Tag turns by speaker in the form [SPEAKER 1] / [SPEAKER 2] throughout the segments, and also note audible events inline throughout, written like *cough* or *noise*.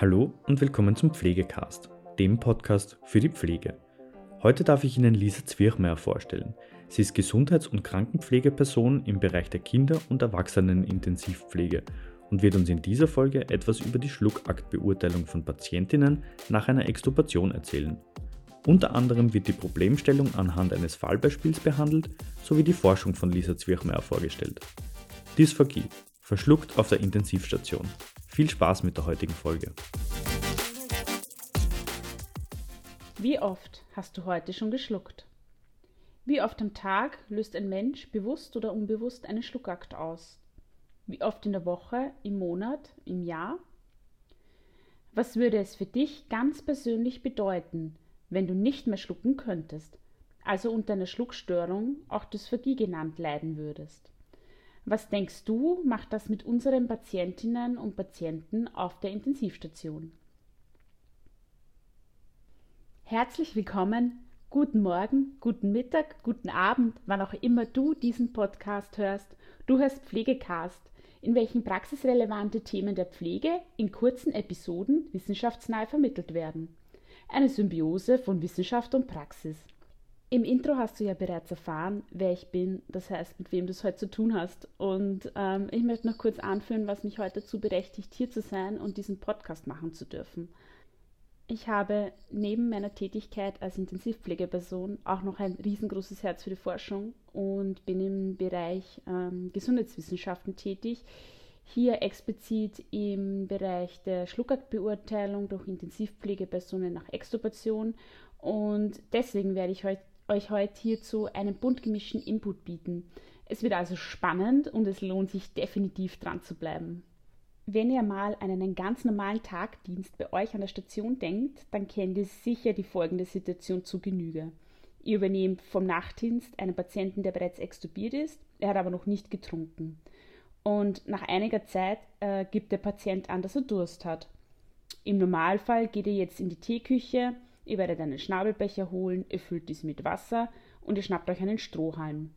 [SPEAKER 1] Hallo und willkommen zum Pflegecast, dem Podcast für die Pflege. Heute darf ich Ihnen Lisa Zwirchmeier vorstellen. Sie ist Gesundheits- und Krankenpflegeperson im Bereich der Kinder- und Erwachsenenintensivpflege und wird uns in dieser Folge etwas über die Schluckaktbeurteilung von Patientinnen nach einer Extubation erzählen. Unter anderem wird die Problemstellung anhand eines Fallbeispiels behandelt sowie die Forschung von Lisa Zwirchmeier vorgestellt. Dysphagie, verschluckt auf der Intensivstation. Viel Spaß mit der heutigen Folge.
[SPEAKER 2] Wie oft hast du heute schon geschluckt? Wie oft am Tag löst ein Mensch bewusst oder unbewusst einen Schluckakt aus? Wie oft in der Woche, im Monat, im Jahr? Was würde es für dich ganz persönlich bedeuten, wenn du nicht mehr schlucken könntest, also unter einer Schluckstörung, auch Dysphagie genannt, leiden würdest? Was denkst du, macht das mit unseren Patientinnen und Patienten auf der Intensivstation? Herzlich willkommen, guten Morgen, guten Mittag, guten Abend, wann auch immer du diesen Podcast hörst. Du hörst Pflegecast, in welchen praxisrelevante Themen der Pflege in kurzen Episoden wissenschaftsnah vermittelt werden. Eine Symbiose von Wissenschaft und Praxis. Im Intro hast du ja bereits erfahren, wer ich bin, das heißt, mit wem du es heute zu tun hast. Und ähm, ich möchte noch kurz anführen, was mich heute dazu berechtigt, hier zu sein und diesen Podcast machen zu dürfen. Ich habe neben meiner Tätigkeit als Intensivpflegeperson auch noch ein riesengroßes Herz für die Forschung und bin im Bereich ähm, Gesundheitswissenschaften tätig. Hier explizit im Bereich der Schluckaktbeurteilung durch Intensivpflegepersonen nach Extubation und deswegen werde ich heute euch heute hierzu einen bunt gemischten Input bieten. Es wird also spannend und es lohnt sich definitiv dran zu bleiben. Wenn ihr mal an einen ganz normalen Tagdienst bei euch an der Station denkt, dann kennt ihr sicher die folgende Situation zu Genüge. Ihr übernehmt vom Nachtdienst einen Patienten, der bereits extubiert ist, er hat aber noch nicht getrunken. Und nach einiger Zeit äh, gibt der Patient an, dass er Durst hat. Im Normalfall geht ihr jetzt in die Teeküche, Ihr werdet einen Schnabelbecher holen, ihr füllt dies mit Wasser und ihr schnappt euch einen Strohhalm.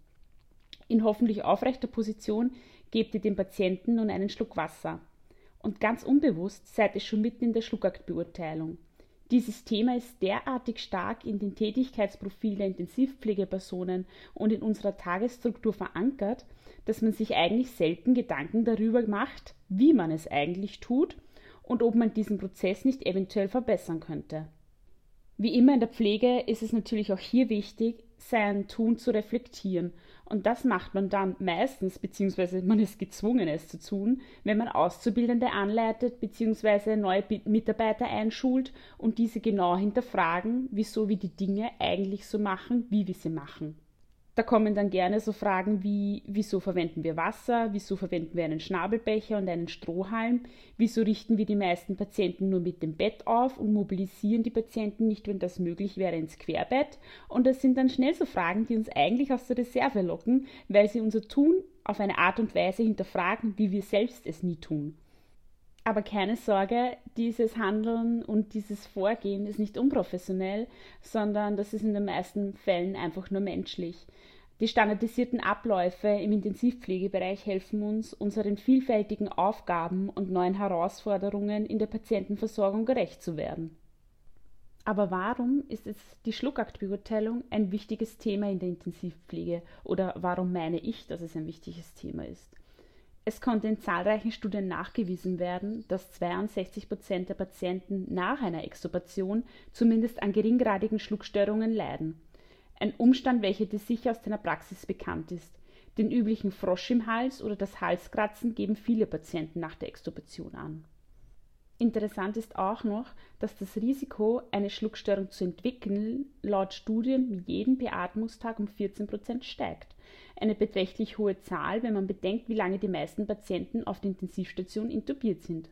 [SPEAKER 2] In hoffentlich aufrechter Position gebt ihr dem Patienten nun einen Schluck Wasser. Und ganz unbewusst seid ihr schon mitten in der Schluckaktbeurteilung. Dieses Thema ist derartig stark in den Tätigkeitsprofil der Intensivpflegepersonen und in unserer Tagesstruktur verankert, dass man sich eigentlich selten Gedanken darüber macht, wie man es eigentlich tut und ob man diesen Prozess nicht eventuell verbessern könnte. Wie immer in der Pflege ist es natürlich auch hier wichtig, sein Tun zu reflektieren. Und das macht man dann meistens, beziehungsweise man ist gezwungen, es zu tun, wenn man Auszubildende anleitet, beziehungsweise neue Mitarbeiter einschult und diese genau hinterfragen, wieso wir die Dinge eigentlich so machen, wie wir sie machen. Da kommen dann gerne so Fragen wie, wieso verwenden wir Wasser, wieso verwenden wir einen Schnabelbecher und einen Strohhalm, wieso richten wir die meisten Patienten nur mit dem Bett auf und mobilisieren die Patienten nicht, wenn das möglich wäre, ins Querbett. Und das sind dann schnell so Fragen, die uns eigentlich aus der Reserve locken, weil sie unser Tun auf eine Art und Weise hinterfragen, wie wir selbst es nie tun. Aber keine Sorge, dieses Handeln und dieses Vorgehen ist nicht unprofessionell, sondern das ist in den meisten Fällen einfach nur menschlich. Die standardisierten Abläufe im Intensivpflegebereich helfen uns, unseren vielfältigen Aufgaben und neuen Herausforderungen in der Patientenversorgung gerecht zu werden. Aber warum ist es die Schluckaktbeurteilung ein wichtiges Thema in der Intensivpflege oder warum meine ich, dass es ein wichtiges Thema ist? Es konnte in zahlreichen Studien nachgewiesen werden, dass 62 Prozent der Patienten nach einer Extubation zumindest an geringgradigen Schluckstörungen leiden. Ein Umstand, welcher dir sicher aus deiner Praxis bekannt ist. Den üblichen Frosch im Hals oder das Halskratzen geben viele Patienten nach der Extubation an. Interessant ist auch noch, dass das Risiko, eine Schluckstörung zu entwickeln, laut Studien mit jedem Beatmungstag um 14 Prozent steigt. Eine beträchtlich hohe Zahl, wenn man bedenkt, wie lange die meisten Patienten auf der Intensivstation intubiert sind.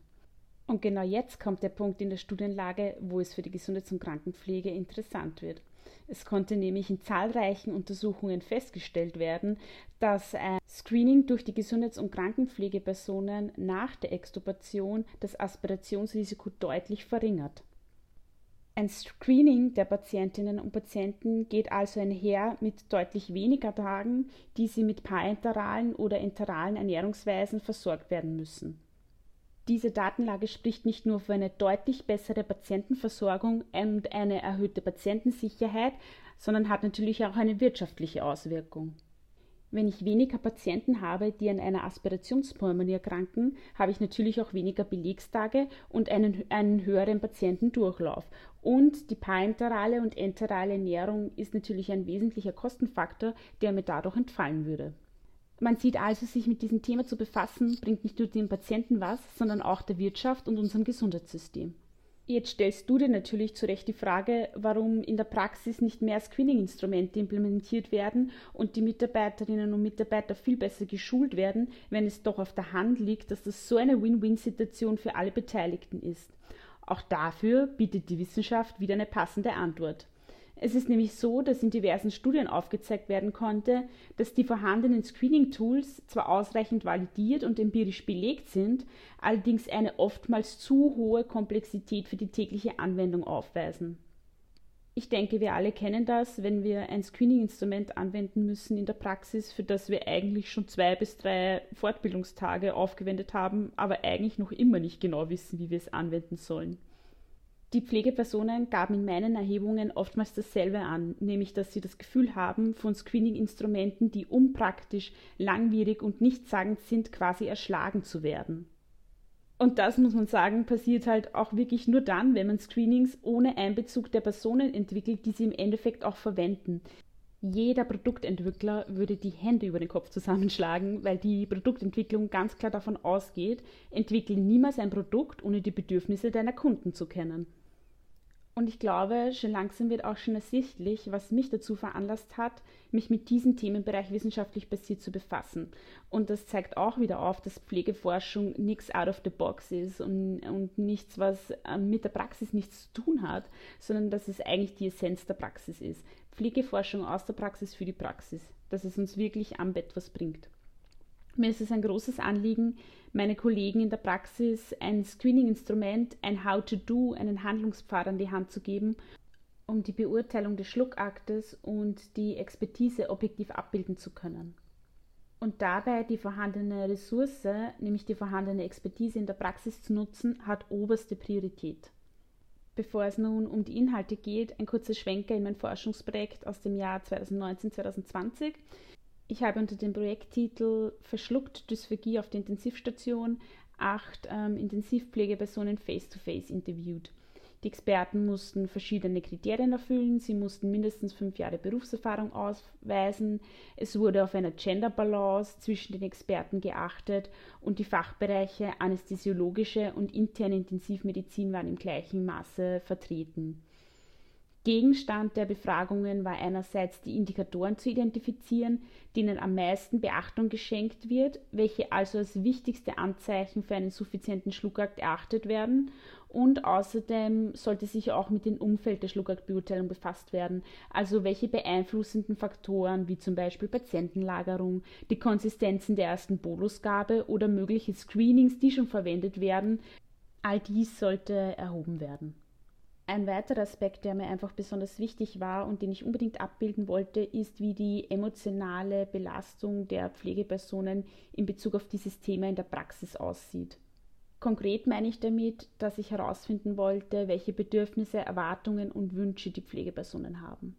[SPEAKER 2] Und genau jetzt kommt der Punkt in der Studienlage, wo es für die Gesundheits- und Krankenpflege interessant wird. Es konnte nämlich in zahlreichen Untersuchungen festgestellt werden, dass ein Screening durch die Gesundheits- und Krankenpflegepersonen nach der Extubation das Aspirationsrisiko deutlich verringert. Ein Screening der Patientinnen und Patienten geht also einher mit deutlich weniger Tagen, die sie mit parenteralen oder enteralen Ernährungsweisen versorgt werden müssen. Diese Datenlage spricht nicht nur für eine deutlich bessere Patientenversorgung und eine erhöhte Patientensicherheit, sondern hat natürlich auch eine wirtschaftliche Auswirkung. Wenn ich weniger Patienten habe, die an einer Aspirationspulmonie erkranken, habe ich natürlich auch weniger Belegstage und einen, einen höheren Patientendurchlauf. Und die parenterale und enterale Ernährung ist natürlich ein wesentlicher Kostenfaktor, der mir dadurch entfallen würde. Man sieht also, sich mit diesem Thema zu befassen, bringt nicht nur dem Patienten was, sondern auch der Wirtschaft und unserem Gesundheitssystem. Jetzt stellst du dir natürlich zu Recht die Frage, warum in der Praxis nicht mehr Screening-Instrumente implementiert werden und die Mitarbeiterinnen und Mitarbeiter viel besser geschult werden, wenn es doch auf der Hand liegt, dass das so eine Win-Win-Situation für alle Beteiligten ist. Auch dafür bietet die Wissenschaft wieder eine passende Antwort. Es ist nämlich so, dass in diversen Studien aufgezeigt werden konnte, dass die vorhandenen Screening-Tools zwar ausreichend validiert und empirisch belegt sind, allerdings eine oftmals zu hohe Komplexität für die tägliche Anwendung aufweisen. Ich denke, wir alle kennen das, wenn wir ein Screening-Instrument anwenden müssen in der Praxis, für das wir eigentlich schon zwei bis drei Fortbildungstage aufgewendet haben, aber eigentlich noch immer nicht genau wissen, wie wir es anwenden sollen. Die Pflegepersonen gaben in meinen Erhebungen oftmals dasselbe an, nämlich dass sie das Gefühl haben, von Screening-Instrumenten, die unpraktisch, langwierig und nichtssagend sind, quasi erschlagen zu werden. Und das muss man sagen, passiert halt auch wirklich nur dann, wenn man Screenings ohne Einbezug der Personen entwickelt, die sie im Endeffekt auch verwenden. Jeder Produktentwickler würde die Hände über den Kopf zusammenschlagen, weil die Produktentwicklung ganz klar davon ausgeht, entwickle niemals ein Produkt, ohne die Bedürfnisse deiner Kunden zu kennen. Und ich glaube, schon langsam wird auch schon ersichtlich, was mich dazu veranlasst hat, mich mit diesem Themenbereich wissenschaftlich basiert zu befassen. Und das zeigt auch wieder auf, dass Pflegeforschung nichts out of the box ist und, und nichts, was äh, mit der Praxis nichts zu tun hat, sondern dass es eigentlich die Essenz der Praxis ist. Pflegeforschung aus der Praxis für die Praxis, dass es uns wirklich am Bett was bringt. Mir ist es ein großes Anliegen, meine Kollegen in der Praxis ein Screening-Instrument, ein How-to-Do, einen Handlungspfad an die Hand zu geben, um die Beurteilung des Schluckaktes und die Expertise objektiv abbilden zu können. Und dabei die vorhandene Ressource, nämlich die vorhandene Expertise in der Praxis zu nutzen, hat oberste Priorität. Bevor es nun um die Inhalte geht, ein kurzer Schwenker in mein Forschungsprojekt aus dem Jahr 2019-2020. Ich habe unter dem Projekttitel Verschluckt Dysphagie auf der Intensivstation acht ähm, Intensivpflegepersonen face-to-face interviewt. Die Experten mussten verschiedene Kriterien erfüllen, sie mussten mindestens fünf Jahre Berufserfahrung ausweisen, es wurde auf eine Gender Balance zwischen den Experten geachtet und die Fachbereiche anästhesiologische und interne Intensivmedizin waren im gleichen Maße vertreten. Gegenstand der Befragungen war einerseits die Indikatoren zu identifizieren, denen am meisten Beachtung geschenkt wird, welche also als wichtigste Anzeichen für einen suffizienten Schluckakt erachtet werden, und außerdem sollte sich auch mit dem Umfeld der Schluckaktbeurteilung befasst werden, also welche beeinflussenden Faktoren wie zum Beispiel Patientenlagerung, die Konsistenzen der ersten Bolusgabe oder mögliche Screenings, die schon verwendet werden, all dies sollte erhoben werden. Ein weiterer Aspekt, der mir einfach besonders wichtig war und den ich unbedingt abbilden wollte, ist, wie die emotionale Belastung der Pflegepersonen in Bezug auf dieses Thema in der Praxis aussieht. Konkret meine ich damit, dass ich herausfinden wollte, welche Bedürfnisse, Erwartungen und Wünsche die Pflegepersonen haben.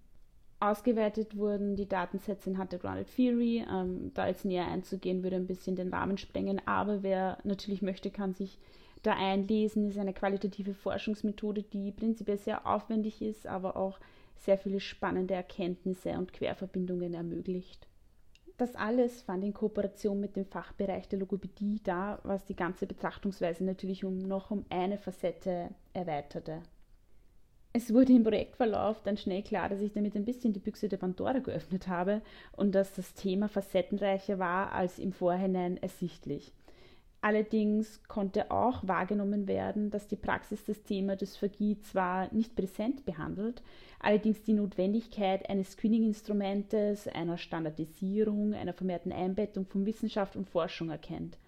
[SPEAKER 2] Ausgeweitet wurden die Datensätze in Hunter Grounded Theory. Ähm, da jetzt näher einzugehen, würde ein bisschen den Rahmen sprengen, aber wer natürlich möchte, kann sich da einlesen, ist eine qualitative Forschungsmethode, die prinzipiell sehr aufwendig ist, aber auch sehr viele spannende Erkenntnisse und Querverbindungen ermöglicht. Das alles fand in Kooperation mit dem Fachbereich der Logopädie da, was die ganze Betrachtungsweise natürlich um noch um eine Facette erweiterte. Es wurde im Projektverlauf dann schnell klar, dass ich damit ein bisschen die Büchse der Pandora geöffnet habe und dass das Thema facettenreicher war als im Vorhinein ersichtlich. Allerdings konnte auch wahrgenommen werden, dass die Praxis das Thema Dysphagie zwar nicht präsent behandelt, allerdings die Notwendigkeit eines Screening-Instrumentes, einer Standardisierung, einer vermehrten Einbettung von Wissenschaft und Forschung erkennt.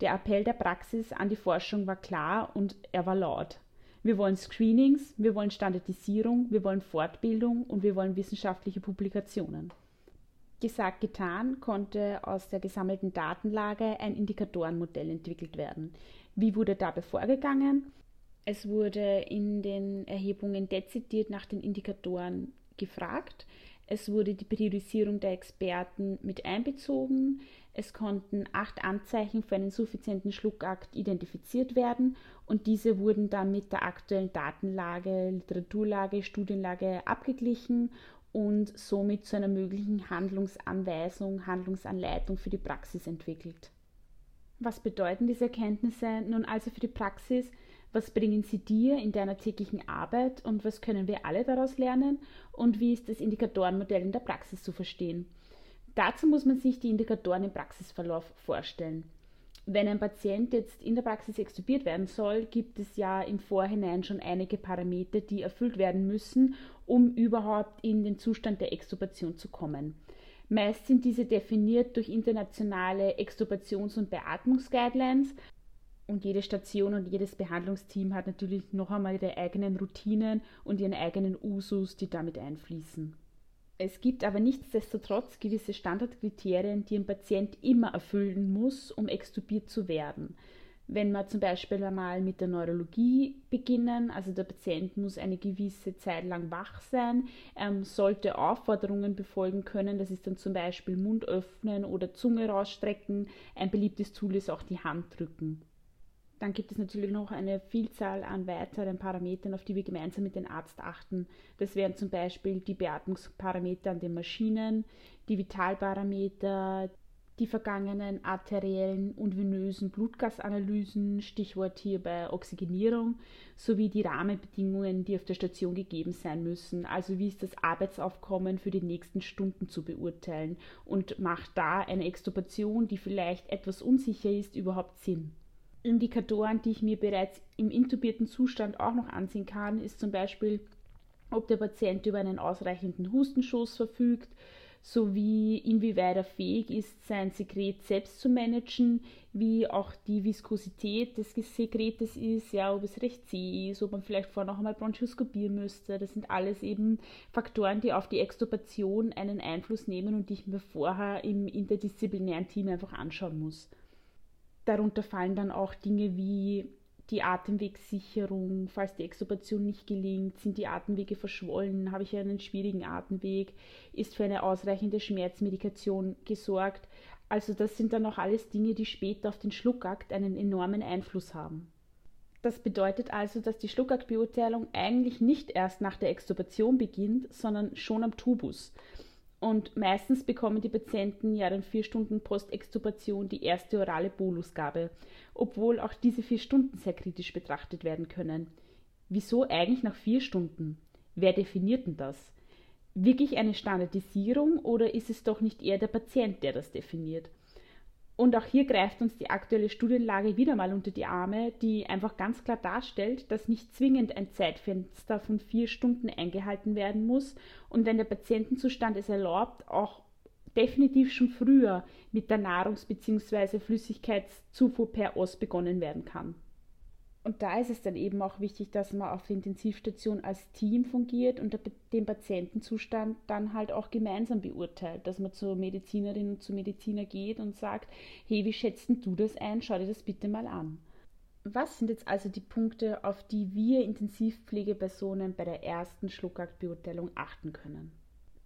[SPEAKER 2] Der Appell der Praxis an die Forschung war klar und er war laut. Wir wollen Screenings, wir wollen Standardisierung, wir wollen Fortbildung und wir wollen wissenschaftliche Publikationen. Gesagt, getan, konnte aus der gesammelten Datenlage ein Indikatorenmodell entwickelt werden. Wie wurde dabei vorgegangen? Es wurde in den Erhebungen dezidiert nach den Indikatoren gefragt. Es wurde die Priorisierung der Experten mit einbezogen. Es konnten acht Anzeichen für einen suffizienten Schluckakt identifiziert werden und diese wurden dann mit der aktuellen Datenlage, Literaturlage, Studienlage abgeglichen und somit zu einer möglichen Handlungsanweisung, Handlungsanleitung für die Praxis entwickelt. Was bedeuten diese Erkenntnisse nun also für die Praxis? Was bringen sie dir in deiner täglichen Arbeit und was können wir alle daraus lernen? Und wie ist das Indikatorenmodell in der Praxis zu verstehen? Dazu muss man sich die Indikatoren im Praxisverlauf vorstellen. Wenn ein Patient jetzt in der Praxis extubiert werden soll, gibt es ja im Vorhinein schon einige Parameter, die erfüllt werden müssen, um überhaupt in den Zustand der Extubation zu kommen. Meist sind diese definiert durch internationale Extubations- und Beatmungsguidelines und jede Station und jedes Behandlungsteam hat natürlich noch einmal ihre eigenen Routinen und ihren eigenen Usus, die damit einfließen. Es gibt aber nichtsdestotrotz gewisse Standardkriterien, die ein Patient immer erfüllen muss, um extubiert zu werden. Wenn wir zum Beispiel einmal mit der Neurologie beginnen, also der Patient muss eine gewisse Zeit lang wach sein, ähm, sollte Aufforderungen befolgen können, das ist dann zum Beispiel Mund öffnen oder Zunge rausstrecken. Ein beliebtes Tool ist auch die Hand drücken. Dann gibt es natürlich noch eine Vielzahl an weiteren Parametern, auf die wir gemeinsam mit dem Arzt achten. Das wären zum Beispiel die Beatmungsparameter an den Maschinen, die Vitalparameter, die vergangenen arteriellen und venösen Blutgasanalysen, Stichwort hierbei Oxygenierung, sowie die Rahmenbedingungen, die auf der Station gegeben sein müssen. Also wie ist das Arbeitsaufkommen für die nächsten Stunden zu beurteilen und macht da eine Extubation, die vielleicht etwas unsicher ist, überhaupt Sinn? Indikatoren, die ich mir bereits im intubierten Zustand auch noch ansehen kann, ist zum Beispiel, ob der Patient über einen ausreichenden Hustenschuss verfügt, sowie inwieweit er fähig ist, sein Sekret selbst zu managen, wie auch die Viskosität des Sekretes ist, ja, ob es recht zäh ist, ob man vielleicht vorher noch einmal bronchoskopieren müsste. Das sind alles eben Faktoren, die auf die Extubation einen Einfluss nehmen und die ich mir vorher im interdisziplinären Team einfach anschauen muss. Darunter fallen dann auch Dinge wie die Atemwegssicherung, falls die Extubation nicht gelingt, sind die Atemwege verschwollen, habe ich einen schwierigen Atemweg, ist für eine ausreichende Schmerzmedikation gesorgt. Also das sind dann auch alles Dinge, die später auf den Schluckakt einen enormen Einfluss haben. Das bedeutet also, dass die Schluckaktbeurteilung eigentlich nicht erst nach der Extubation beginnt, sondern schon am Tubus. Und meistens bekommen die Patienten ja dann vier Stunden Postextubation die erste orale Bolusgabe, obwohl auch diese vier Stunden sehr kritisch betrachtet werden können. Wieso eigentlich nach vier Stunden? Wer definiert denn das? Wirklich eine Standardisierung oder ist es doch nicht eher der Patient, der das definiert? Und auch hier greift uns die aktuelle Studienlage wieder mal unter die Arme, die einfach ganz klar darstellt, dass nicht zwingend ein Zeitfenster von vier Stunden eingehalten werden muss und wenn der Patientenzustand es erlaubt, auch definitiv schon früher mit der Nahrungs- bzw. Flüssigkeitszufuhr per OS begonnen werden kann. Und da ist es dann eben auch wichtig, dass man auf der Intensivstation als Team fungiert und den Patientenzustand dann halt auch gemeinsam beurteilt, dass man zur Medizinerin und zum Mediziner geht und sagt, hey, wie schätzt du das ein? Schau dir das bitte mal an. Was sind jetzt also die Punkte, auf die wir Intensivpflegepersonen bei der ersten Schluckaktbeurteilung achten können?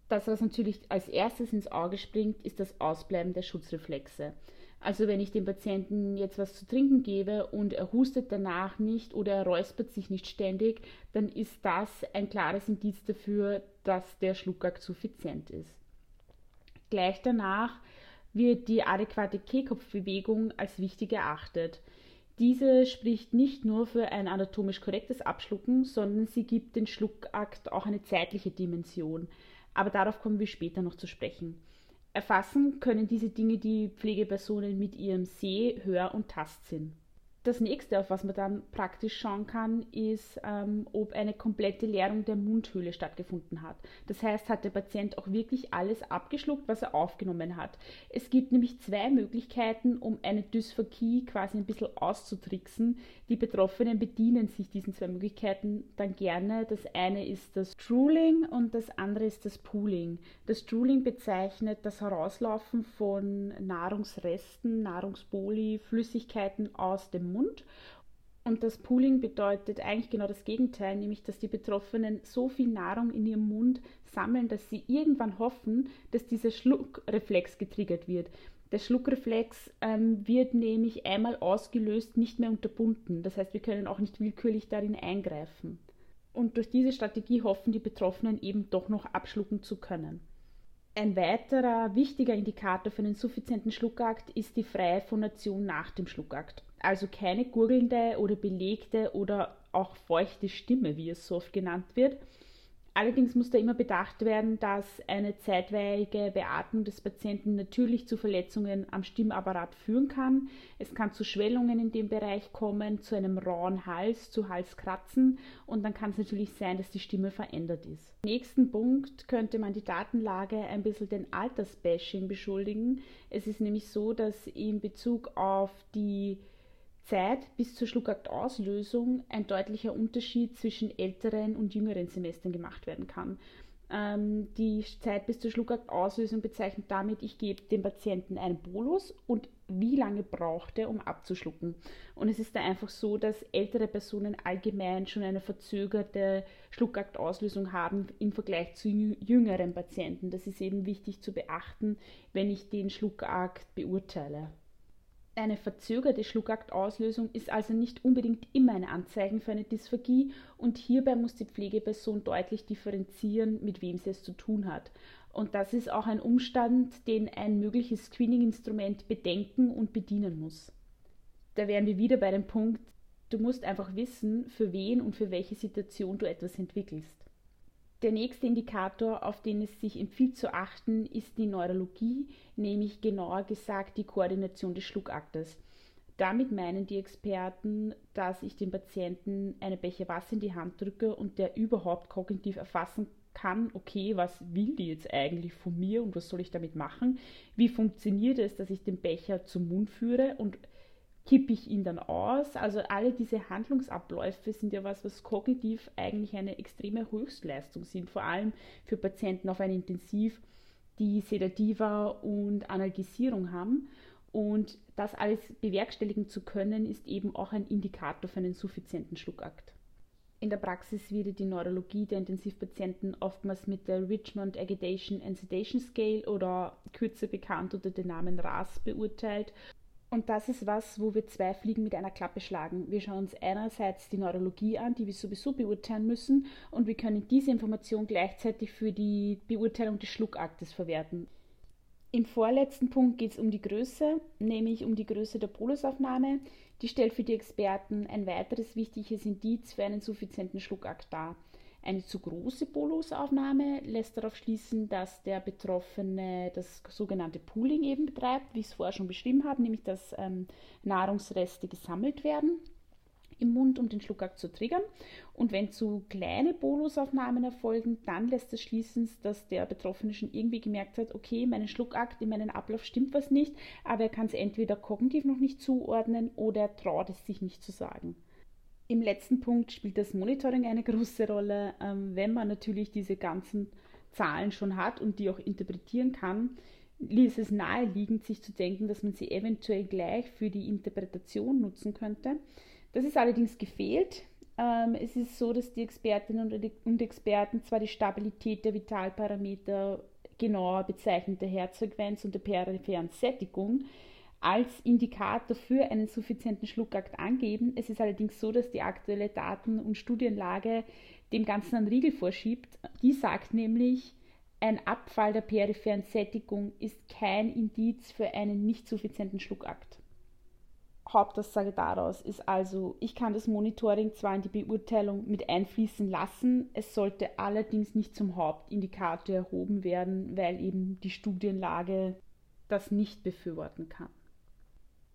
[SPEAKER 2] Das, was natürlich als erstes ins Auge springt, ist das Ausbleiben der Schutzreflexe. Also wenn ich dem Patienten jetzt was zu trinken gebe und er hustet danach nicht oder er räuspert sich nicht ständig, dann ist das ein klares Indiz dafür, dass der Schluckakt suffizient ist. Gleich danach wird die adäquate Kehlkopfbewegung als wichtig erachtet. Diese spricht nicht nur für ein anatomisch korrektes Abschlucken, sondern sie gibt den Schluckakt auch eine zeitliche Dimension. Aber darauf kommen wir später noch zu sprechen. Erfassen können diese Dinge die Pflegepersonen mit ihrem Seh-, Hör- und Tastsinn. Das nächste, auf was man dann praktisch schauen kann, ist, ähm, ob eine komplette Leerung der Mundhöhle stattgefunden hat. Das heißt, hat der Patient auch wirklich alles abgeschluckt, was er aufgenommen hat. Es gibt nämlich zwei Möglichkeiten, um eine Dysphagie quasi ein bisschen auszutricksen. Die Betroffenen bedienen sich diesen zwei Möglichkeiten dann gerne. Das eine ist das Drooling und das andere ist das Pooling. Das Drooling bezeichnet das Herauslaufen von Nahrungsresten, Nahrungsboli, Flüssigkeiten aus dem Mund. Und das Pooling bedeutet eigentlich genau das Gegenteil, nämlich dass die Betroffenen so viel Nahrung in ihrem Mund sammeln, dass sie irgendwann hoffen, dass dieser Schluckreflex getriggert wird. Der Schluckreflex ähm, wird nämlich einmal ausgelöst, nicht mehr unterbunden. Das heißt, wir können auch nicht willkürlich darin eingreifen. Und durch diese Strategie hoffen die Betroffenen eben doch noch abschlucken zu können. Ein weiterer wichtiger Indikator für einen suffizienten Schluckakt ist die freie Phonation nach dem Schluckakt. Also keine gurgelnde oder belegte oder auch feuchte Stimme, wie es so oft genannt wird, Allerdings muss da immer bedacht werden, dass eine zeitweilige Beatmung des Patienten natürlich zu Verletzungen am Stimmapparat führen kann. Es kann zu Schwellungen in dem Bereich kommen, zu einem rauen Hals, zu Halskratzen und dann kann es natürlich sein, dass die Stimme verändert ist. Im nächsten Punkt könnte man die Datenlage ein bisschen den Altersbashing beschuldigen. Es ist nämlich so, dass in Bezug auf die Zeit bis zur Schluckakt-Auslösung ein deutlicher Unterschied zwischen älteren und jüngeren Semestern gemacht werden kann. Ähm, die Zeit bis zur Schluckakt-Auslösung bezeichnet damit, ich gebe dem Patienten einen Bolus und wie lange braucht er, um abzuschlucken. Und es ist da einfach so, dass ältere Personen allgemein schon eine verzögerte Schluckakt-Auslösung haben im Vergleich zu jüngeren Patienten. Das ist eben wichtig zu beachten, wenn ich den Schluckakt beurteile. Eine verzögerte Schluckaktauslösung ist also nicht unbedingt immer ein Anzeichen für eine Dysphagie und hierbei muss die Pflegeperson deutlich differenzieren, mit wem sie es zu tun hat. Und das ist auch ein Umstand, den ein mögliches Screening-Instrument bedenken und bedienen muss. Da wären wir wieder bei dem Punkt, du musst einfach wissen, für wen und für welche Situation du etwas entwickelst. Der nächste Indikator, auf den es sich empfiehlt zu achten, ist die Neurologie, nämlich genauer gesagt die Koordination des Schluckaktes. Damit meinen die Experten, dass ich dem Patienten eine Becher Wasser in die Hand drücke und der überhaupt kognitiv erfassen kann, okay, was will die jetzt eigentlich von mir und was soll ich damit machen? Wie funktioniert es, dass ich den Becher zum Mund führe und kippe ich ihn dann aus? Also alle diese Handlungsabläufe sind ja was, was kognitiv eigentlich eine extreme Höchstleistung sind, vor allem für Patienten auf ein Intensiv, die Sedativa und Analgisierung haben. Und das alles bewerkstelligen zu können, ist eben auch ein Indikator für einen suffizienten Schluckakt. In der Praxis wird die Neurologie der Intensivpatienten oftmals mit der Richmond Agitation and Sedation Scale oder kürzer bekannt unter dem Namen RAS beurteilt und das ist was, wo wir zwei Fliegen mit einer Klappe schlagen. Wir schauen uns einerseits die Neurologie an, die wir sowieso beurteilen müssen, und wir können diese Information gleichzeitig für die Beurteilung des Schluckaktes verwerten. Im vorletzten Punkt geht es um die Größe, nämlich um die Größe der Bolusaufnahme. Die stellt für die Experten ein weiteres wichtiges Indiz für einen suffizienten Schluckakt dar. Eine zu große Bolusaufnahme lässt darauf schließen, dass der Betroffene das sogenannte Pooling eben betreibt, wie ich es vorher schon beschrieben habe, nämlich dass ähm, Nahrungsreste gesammelt werden im Mund, um den Schluckakt zu triggern. Und wenn zu kleine Bolusaufnahmen erfolgen, dann lässt das schließen, dass der Betroffene schon irgendwie gemerkt hat, okay, meinen Schluckakt, in meinem Ablauf stimmt was nicht, aber er kann es entweder kognitiv noch nicht zuordnen oder er traut es sich nicht zu sagen. Im letzten Punkt spielt das Monitoring eine große Rolle. Ähm, wenn man natürlich diese ganzen Zahlen schon hat und die auch interpretieren kann, ist es naheliegend, sich zu denken, dass man sie eventuell gleich für die Interpretation nutzen könnte. Das ist allerdings gefehlt. Ähm, es ist so, dass die Expertinnen und Experten zwar die Stabilität der Vitalparameter genauer bezeichnen, der Herzfrequenz und der peripheren Sättigung, als Indikator für einen suffizienten Schluckakt angeben. Es ist allerdings so, dass die aktuelle Daten- und Studienlage dem Ganzen einen Riegel vorschiebt. Die sagt nämlich, ein Abfall der peripheren Sättigung ist kein Indiz für einen nicht suffizienten Schluckakt. Hauptaussage daraus ist also, ich kann das Monitoring zwar in die Beurteilung mit einfließen lassen, es sollte allerdings nicht zum Hauptindikator erhoben werden, weil eben die Studienlage das nicht befürworten kann.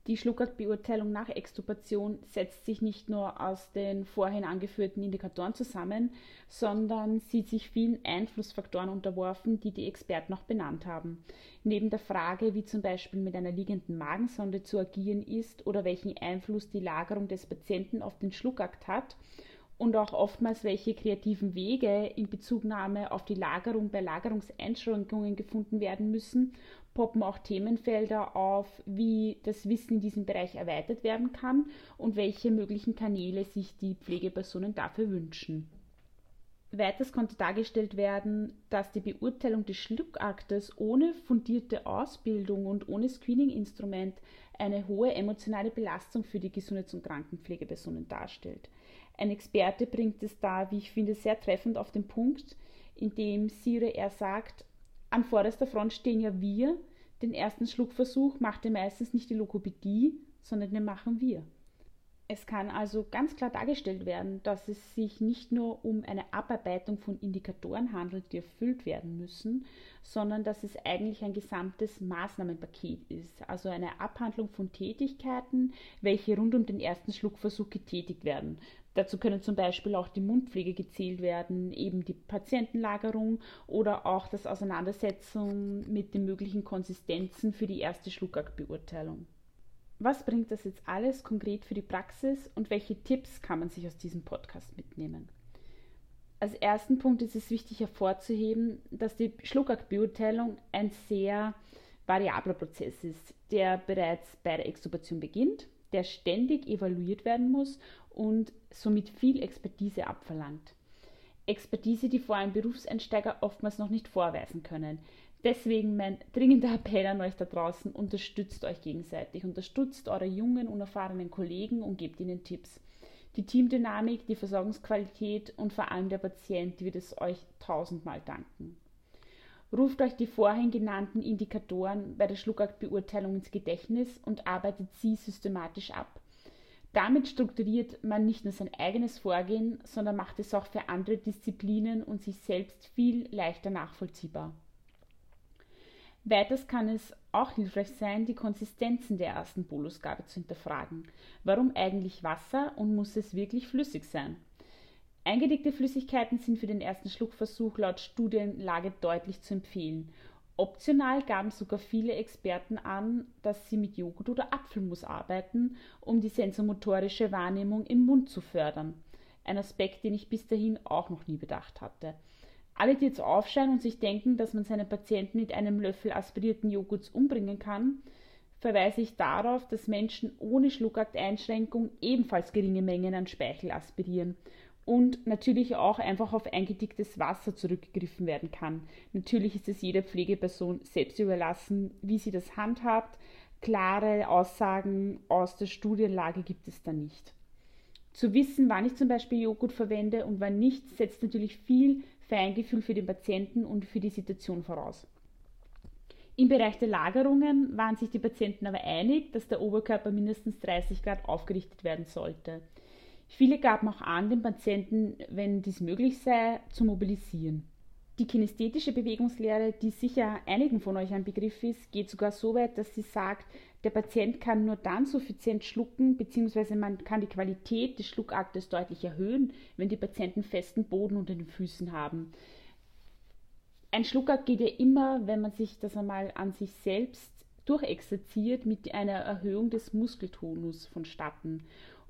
[SPEAKER 2] Die Schluckertbeurteilung nach Extubation setzt sich nicht nur aus den vorhin angeführten Indikatoren zusammen, sondern sieht sich vielen Einflussfaktoren unterworfen, die die Experten auch benannt haben. Neben der Frage, wie zum Beispiel mit einer liegenden Magensonde zu agieren ist oder welchen Einfluss die Lagerung des Patienten auf den Schluckakt hat und auch oftmals welche kreativen Wege in Bezugnahme auf die Lagerung bei Lagerungseinschränkungen gefunden werden müssen, poppen auch Themenfelder auf, wie das Wissen in diesem Bereich erweitert werden kann und welche möglichen Kanäle sich die Pflegepersonen dafür wünschen. Weiters konnte dargestellt werden, dass die Beurteilung des Schluckaktes ohne fundierte Ausbildung und ohne Screening-Instrument eine hohe emotionale Belastung für die Gesundheits- und Krankenpflegepersonen darstellt. Ein Experte bringt es da, wie ich finde, sehr treffend auf den Punkt, indem Sire er sagt, an vorderster Front stehen ja wir, den ersten Schluckversuch macht ja meistens nicht die Lokopädie, sondern den machen wir. Es kann also ganz klar dargestellt werden, dass es sich nicht nur um eine Abarbeitung von Indikatoren handelt, die erfüllt werden müssen, sondern dass es eigentlich ein gesamtes Maßnahmenpaket ist, also eine Abhandlung von Tätigkeiten, welche rund um den ersten Schluckversuch getätigt werden. Dazu können zum Beispiel auch die Mundpflege gezählt werden, eben die Patientenlagerung oder auch das Auseinandersetzen mit den möglichen Konsistenzen für die erste Schluckaktbeurteilung. Was bringt das jetzt alles konkret für die Praxis und welche Tipps kann man sich aus diesem Podcast mitnehmen? Als ersten Punkt ist es wichtig hervorzuheben, dass die Schluckaktbeurteilung ein sehr variabler Prozess ist, der bereits bei der Extubation beginnt, der ständig evaluiert werden muss und somit viel Expertise abverlangt. Expertise, die vor allem Berufseinsteiger oftmals noch nicht vorweisen können. Deswegen mein dringender Appell an euch da draußen, unterstützt euch gegenseitig, unterstützt eure jungen, unerfahrenen Kollegen und gebt ihnen Tipps. Die Teamdynamik, die Versorgungsqualität und vor allem der Patient wird es euch tausendmal danken. Ruft euch die vorhin genannten Indikatoren bei der Schluckaktbeurteilung ins Gedächtnis und arbeitet sie systematisch ab. Damit strukturiert man nicht nur sein eigenes Vorgehen, sondern macht es auch für andere Disziplinen und sich selbst viel leichter nachvollziehbar. Weiters kann es auch hilfreich sein, die Konsistenzen der ersten Bolusgabe zu hinterfragen. Warum eigentlich Wasser und muss es wirklich flüssig sein? Eingedickte Flüssigkeiten sind für den ersten Schluckversuch laut Studienlage deutlich zu empfehlen. Optional gaben sogar viele Experten an, dass sie mit Joghurt oder Apfelmus arbeiten, um die sensomotorische Wahrnehmung im Mund zu fördern. Ein Aspekt, den ich bis dahin auch noch nie bedacht hatte. Alle, die jetzt aufscheinen und sich denken, dass man seinen Patienten mit einem Löffel aspirierten Joghurts umbringen kann, verweise ich darauf, dass Menschen ohne Schluckakteinschränkung ebenfalls geringe Mengen an Speichel aspirieren und natürlich auch einfach auf eingedicktes Wasser zurückgegriffen werden kann. Natürlich ist es jeder Pflegeperson selbst überlassen, wie sie das handhabt. Klare Aussagen aus der Studienlage gibt es da nicht. Zu wissen, wann ich zum Beispiel Joghurt verwende und wann nicht, setzt natürlich viel Feingefühl für den Patienten und für die Situation voraus. Im Bereich der Lagerungen waren sich die Patienten aber einig, dass der Oberkörper mindestens 30 Grad aufgerichtet werden sollte. Viele gaben auch an, den Patienten, wenn dies möglich sei, zu mobilisieren. Die kinästhetische Bewegungslehre, die sicher einigen von euch ein Begriff ist, geht sogar so weit, dass sie sagt, der Patient kann nur dann suffizient schlucken, beziehungsweise man kann die Qualität des Schluckaktes deutlich erhöhen, wenn die Patienten festen Boden unter den Füßen haben. Ein Schluckakt geht ja immer, wenn man sich das einmal an sich selbst durchexerziert, mit einer Erhöhung des Muskeltonus vonstatten.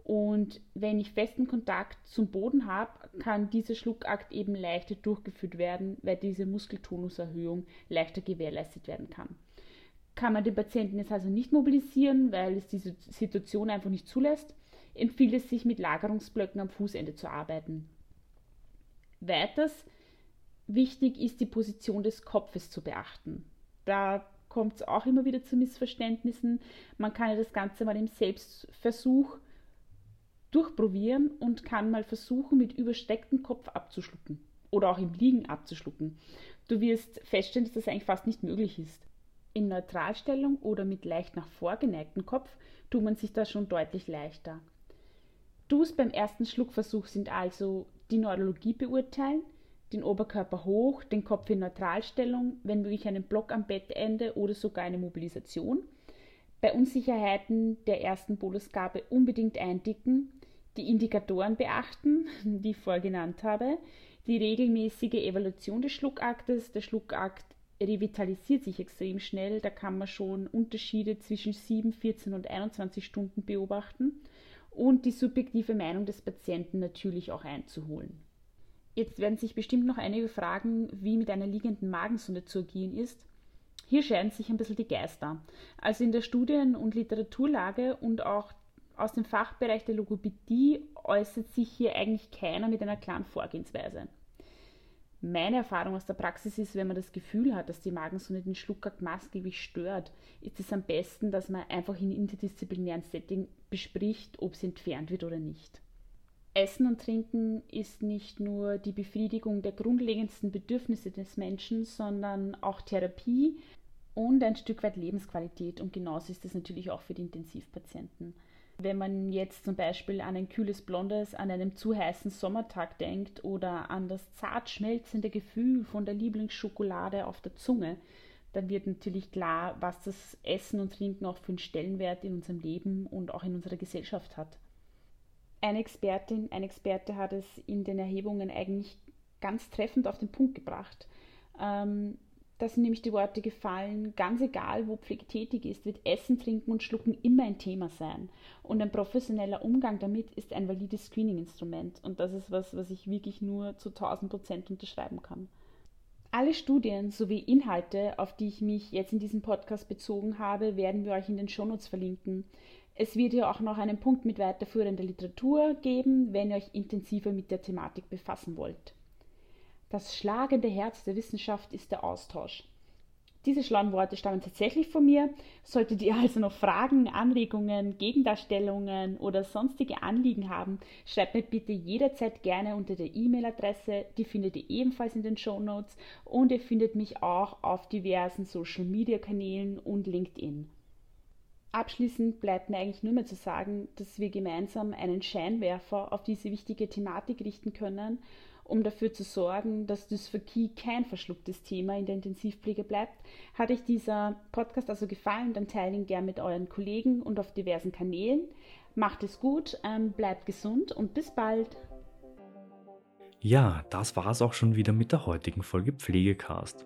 [SPEAKER 2] Und wenn ich festen Kontakt zum Boden habe, kann dieser Schluckakt eben leichter durchgeführt werden, weil diese Muskeltonuserhöhung leichter gewährleistet werden kann. Kann man den Patienten jetzt also nicht mobilisieren, weil es diese Situation einfach nicht zulässt, empfiehlt es sich mit Lagerungsblöcken am Fußende zu arbeiten. Weiters wichtig ist die Position des Kopfes zu beachten. Da kommt es auch immer wieder zu Missverständnissen. Man kann ja das Ganze mal im Selbstversuch durchprobieren und kann mal versuchen, mit überstecktem Kopf abzuschlucken oder auch im Liegen abzuschlucken. Du wirst feststellen, dass das eigentlich fast nicht möglich ist. In Neutralstellung oder mit leicht nach vorgeneigtem Kopf tut man sich da schon deutlich leichter. Tools beim ersten Schluckversuch sind also die Neurologie beurteilen, den Oberkörper hoch, den Kopf in Neutralstellung, wenn möglich einen Block am Bettende oder sogar eine Mobilisation. Bei Unsicherheiten der ersten Bolusgabe unbedingt eindicken, die Indikatoren beachten, *laughs* die ich vorher genannt habe, die regelmäßige Evaluation des Schluckaktes. Der Schluckakt revitalisiert sich extrem schnell, da kann man schon Unterschiede zwischen 7, 14 und 21 Stunden beobachten und die subjektive Meinung des Patienten natürlich auch einzuholen. Jetzt werden sich bestimmt noch einige fragen, wie mit einer liegenden Magensonde zu agieren ist. Hier scheiden sich ein bisschen die Geister. Also in der Studien- und Literaturlage und auch aus dem Fachbereich der Logopädie äußert sich hier eigentlich keiner mit einer klaren Vorgehensweise. Meine Erfahrung aus der Praxis ist, wenn man das Gefühl hat, dass die Magensonde den Schluckakt maßgeblich stört, ist es am besten, dass man einfach in interdisziplinären Setting bespricht, ob sie entfernt wird oder nicht. Essen und Trinken ist nicht nur die Befriedigung der grundlegendsten Bedürfnisse des Menschen, sondern auch Therapie und ein Stück weit Lebensqualität. Und genauso ist es natürlich auch für die Intensivpatienten. Wenn man jetzt zum Beispiel an ein kühles Blondes an einem zu heißen Sommertag denkt oder an das zart schmelzende Gefühl von der Lieblingsschokolade auf der Zunge, dann wird natürlich klar, was das Essen und Trinken auch für einen Stellenwert in unserem Leben und auch in unserer Gesellschaft hat. Eine Expertin, ein Experte hat es in den Erhebungen eigentlich ganz treffend auf den Punkt gebracht. Ähm, da sind nämlich die Worte gefallen, ganz egal, wo Pflege tätig ist, wird Essen, Trinken und Schlucken immer ein Thema sein. Und ein professioneller Umgang damit ist ein valides Screening-Instrument. Und das ist was, was ich wirklich nur zu 1000 Prozent unterschreiben kann. Alle Studien sowie Inhalte, auf die ich mich jetzt in diesem Podcast bezogen habe, werden wir euch in den Shownotes verlinken. Es wird ja auch noch einen Punkt mit weiterführender Literatur geben, wenn ihr euch intensiver mit der Thematik befassen wollt. Das schlagende Herz der Wissenschaft ist der Austausch. Diese schlauen Worte stammen tatsächlich von mir. Solltet ihr *laughs* also noch Fragen, Anregungen, Gegendarstellungen oder sonstige Anliegen haben, schreibt mir bitte jederzeit gerne unter der E-Mail-Adresse. Die findet ihr ebenfalls in den Show Notes und ihr findet mich auch auf diversen Social-Media-Kanälen und LinkedIn. Abschließend bleibt mir eigentlich nur mehr zu sagen, dass wir gemeinsam einen Scheinwerfer auf diese wichtige Thematik richten können, um dafür zu sorgen, dass Dysphagie kein verschlucktes Thema in der Intensivpflege bleibt. Hat euch dieser Podcast also gefallen, dann teilt ihn gern mit euren Kollegen und auf diversen Kanälen. Macht es gut, ähm, bleibt gesund und bis bald.
[SPEAKER 1] Ja, das war es auch schon wieder mit der heutigen Folge Pflegecast.